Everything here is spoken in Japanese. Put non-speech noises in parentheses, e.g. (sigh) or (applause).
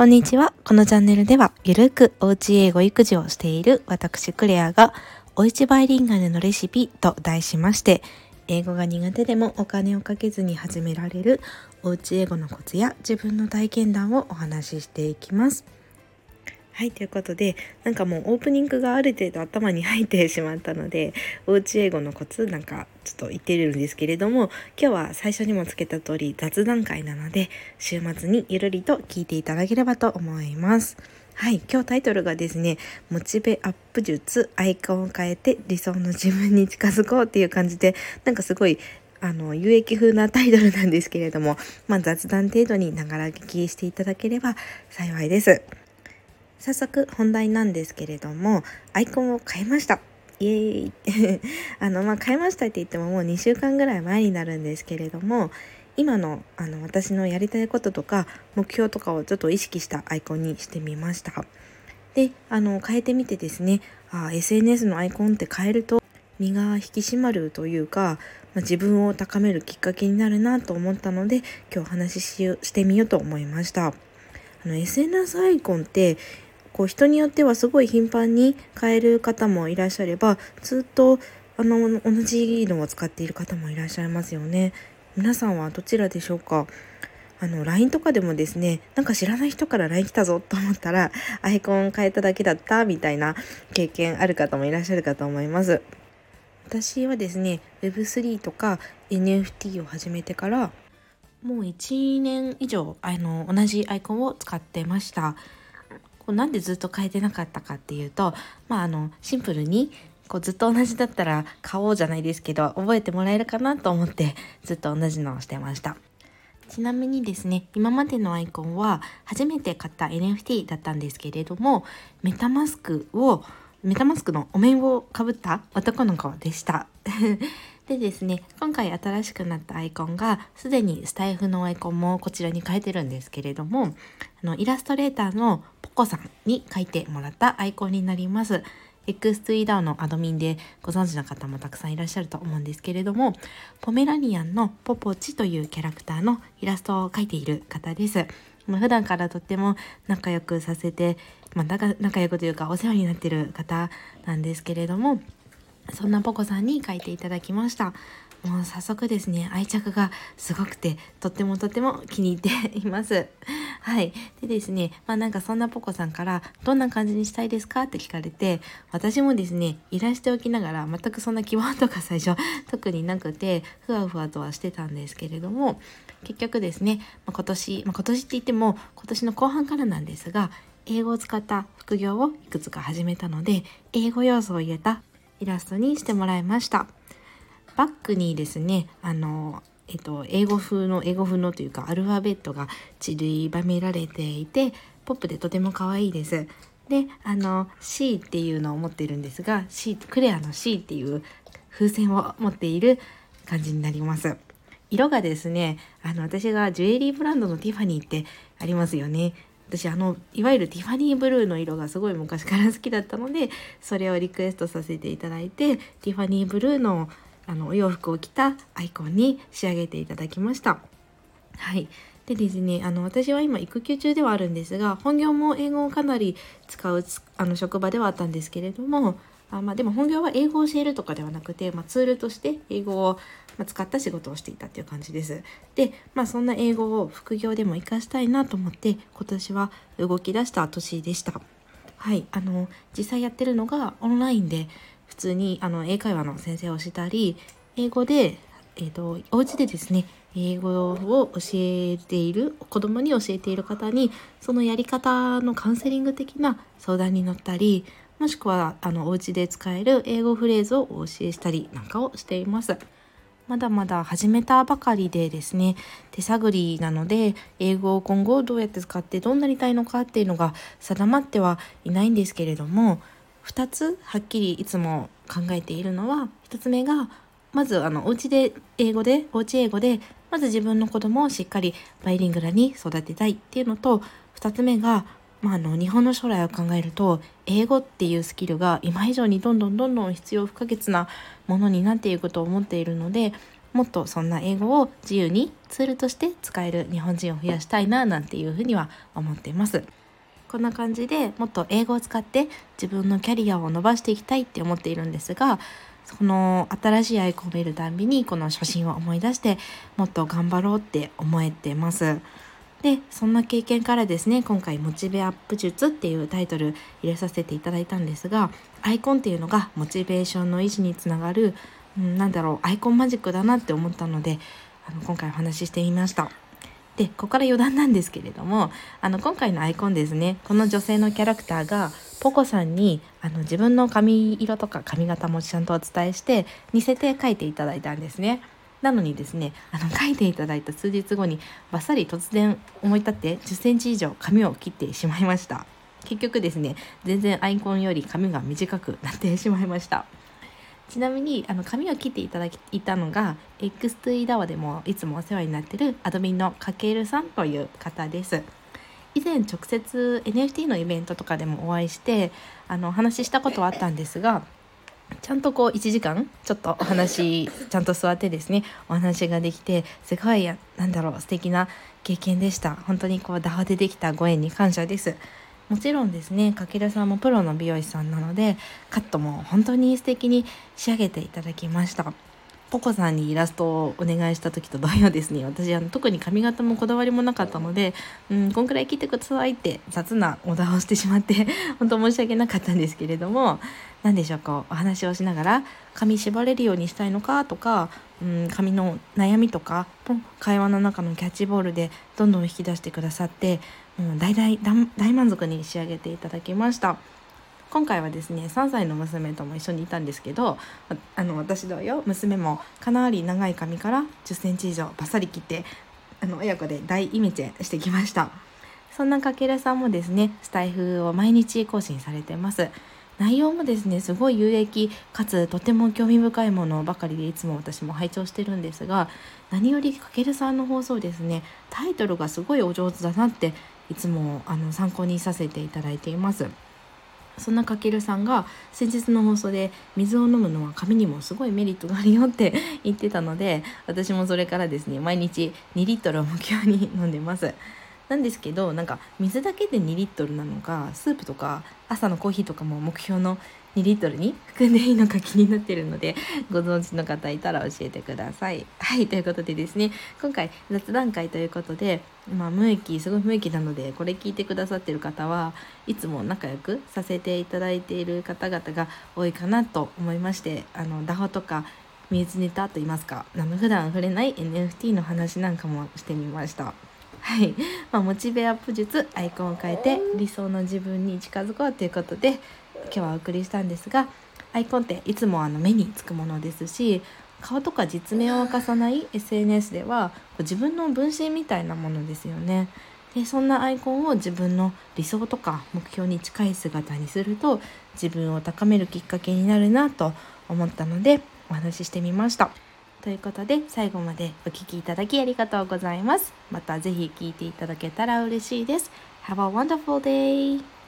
こんにちは。このチャンネルでは、ゆるくおうち英語育児をしている私クレアが、おうちバイリンガルのレシピと題しまして、英語が苦手でもお金をかけずに始められるおうち英語のコツや自分の体験談をお話ししていきます。はい、ということで、なんかもうオープニングがある程度頭に入ってしまったので、おうち英語のコツなんかちょっと言ってるんですけれども、今日は最初にもつけた通り雑談会なので、週末にゆるりと聞いていただければと思います。はい、今日タイトルがですね、モチベアップ術、アイコンを変えて理想の自分に近づこうっていう感じで、なんかすごいあの、有益風なタイトルなんですけれども、まあ、雑談程度にながら聞きしていただければ幸いです。早速本題なんですけれどもアイコンを変えました。イエーイ。(laughs) あのまあ変えましたって言ってももう2週間ぐらい前になるんですけれども今のあの私のやりたいこととか目標とかをちょっと意識したアイコンにしてみました。であの変えてみてですねあ SNS のアイコンって変えると身が引き締まるというか、まあ、自分を高めるきっかけになるなと思ったので今日お話しししてみようと思いました。あの SNS アイコンってこう人によってはすごい頻繁に変える方もいらっしゃればずっとあの同じのを使っている方もいらっしゃいますよね。皆さんはどちらでしょうか？あの LINE とかでもですねなんか知らない人から LINE 来たぞと思ったらアイコン変えただけだったみたいな経験ある方もいらっしゃるかと思います。私はですね Web3 とか NFT を始めてからもう1年以上あの同じアイコンを使ってました。こうなんでずっと変えてなかったかっていうと、まあ、あのシンプルにこうずっと同じだったら買おうじゃないですけど覚えてもらえるかなと思ってずっと同じのをしてました。ちなみにですね今までのアイコンは初めて買った NFT だったんですけれどもメタマスクをメタマスクのお面をかぶった男の子でしたでですね今回新しくなったアイコンがすでにスタイフのアイコンもこちらに変えてるんですけれどもあのイラストレーターのポコさんに書いてもらったアイコンになります。X3DAO のアドミンでご存知の方もたくさんいらっしゃると思うんですけれどもポメラニアンのポポチというキャラクターのイラストを描いている方です。ま、普段からとっても仲良くさせて、まあ、仲良くというかお世話になってる方なんですけれどもそんなポコさんに書いていただきました。もう早速ですね、愛着がすごくて、とってもとっても気に入っています。はい。でですね、まあなんかそんなポコさんから、どんな感じにしたいですか？って聞かれて、私もですね、いらしておきながら、全くそんな希望とか最初、特になくて、ふわふわとはしてたんですけれども、結局ですね、まあ、今年、まあ、今年って言っても、今年の後半からなんですが、英語を使った副業をいくつか始めたので、英語要素を入れたイラストにしてもらいました。バックにですね、あの、えっと、英語風の、英語風のというか、アルファベットが散りばめられていて、ポップでとても可愛いです。で、あの、C っていうのを持ってるんですが、C、クレアの C っていう風船を持っている感じになります。色がですね、あの、私がジュエリーブランドのティファニーってありますよね。私あのいわゆるティファニーブルーの色がすごい昔から好きだったのでそれをリクエストさせていただいてティファニーブルーのあのお洋服を着たアイコンに仕上げていただきました。はいでですねあの私は今育休中ではあるんですが本業も英語をかなり使うあの職場ではあったんですけれどもあまあ、でも本業は英語を教えるとかではなくて、まあ、ツールとして英語を使った仕事をしていたっていう感じです。で、まあ、そんな英語を副業でも活かしたいなと思って今年は動き出した年でした。はい、あの実際やってるのがオンラインで普通にあの英会話の先生をしたり英語で、えーと、お家でですね英語を教えている子供に教えている方にそのやり方のカウンセリング的な相談に乗ったりもしくはあのお家で使える英語フレーズをお教えしたりなんかをしています。まだまだ始めたばかりでですね手探りなので英語を今後どうやって使ってどうなりたいのかっていうのが定まってはいないんですけれども2つはっきりいつも考えているのは1つ目がまずあのお家で英語でお家英語でまず自分の子供をしっかりバイリングラに育てたいっていうのと2つ目がまあ、あの日本の将来を考えると英語っていうスキルが今以上にどんどんどんどん必要不可欠なものになっていくと思っているのでもっとそんな英語を自由にツールとして使える日本人を増やしたいななんていうふうには思っています。こんな感じでもっと英語を使って自分のキャリアを伸ばしていきたいって思っているんですがこの新しいアイコンを見るたんびにこの初心を思い出してもっと頑張ろうって思えてます。でそんな経験からですね今回「モチベアップ術」っていうタイトル入れさせていただいたんですがアイコンっていうのがモチベーションの維持につながる、うん、なんだろうアイコンマジックだなって思ったのであの今回お話ししてみました。でここから余談なんですけれどもあの今回のアイコンですねこの女性のキャラクターがポコさんにあの自分の髪色とか髪型もちゃんとお伝えして似せて描いていただいたんですね。なのにですねあの書いていただいた数日後にバッサリ突然思い立って1 0センチ以上髪を切ってしまいました。結局ですね全然アイコンより髪が短くなってしまいました。ちなみにあの髪を切っていただいたのが X2E ダワでもいつもお世話になってるアドミンのかけるさんという方です。以前直接 NFT のイベントとかでもお会いしてあのお話ししたことはあったんですがちゃんとこう1時間ちょっとお話ちゃんと座ってですねお話ができてすごいなんだろう素敵な経験でした。本当にこうダワでできたご縁に感謝です。もちろんですねかけるさんもプロの美容師さんなのでカットも本当に素敵に仕上げていただきました。ポコさんにイラストをお願いした時と同様ですね私あの特に髪型もこだわりもなかったので「うんこんくらい切ってください」って雑なオーダーをしてしまって (laughs) 本当申し訳なかったんですけれども何でしょうかお話をしながら髪縛れるようにしたいのかとか、うん、髪の悩みとか会話の中のキャッチボールでどんどん引き出してくださってう大大大満足に仕上げていただきました。今回はですね3歳の娘とも一緒にいたんですけどあの私同様娘もかなり長い髪から1 0センチ以上バッサリ切ってあの親子で大イメチェンしてきましたそんなかけるさんもですねスタイフを毎日更新されてます内容もですねすごい有益かつとても興味深いものばかりでいつも私も拝聴してるんですが何よりかけるさんの放送ですねタイトルがすごいお上手だなっていつもあの参考にさせていただいています。そんなかけるさんが先日の放送で水を飲むのは髪にもすごいメリットがあるよって言ってたので私もそれからですね毎日2リットルを目標に飲んでます。なんですけどなんか水だけで2リットルなのかスープとか朝のコーヒーとかも目標の2リットルに含んでいいのか気になってるので (laughs) ご存知の方いたら教えてください。はいということでですね今回雑談会ということで、まあ、無益すごい無益なのでこれ聞いてくださってる方はいつも仲良くさせていただいている方々が多いかなと思いましてあのダホとか水ネタと言いますかあの普段触れない NFT の話なんかもしてみました。はい、まあ、モチベアップ術アイコンを変えて理想の自分に近づこうということで今日はお送りしたんですがアイコンっていつもあの目につくものですし顔とか実名を明かさない SNS では自分の分身みたいなものですよね。でそんなアイコンを自分の理想とか目標に近い姿にすると自分を高めるきっかけになるなと思ったのでお話ししてみました。ということで最後までお聴きいただきありがとうございます。また是非聴いていただけたら嬉しいです。Have a wonderful day!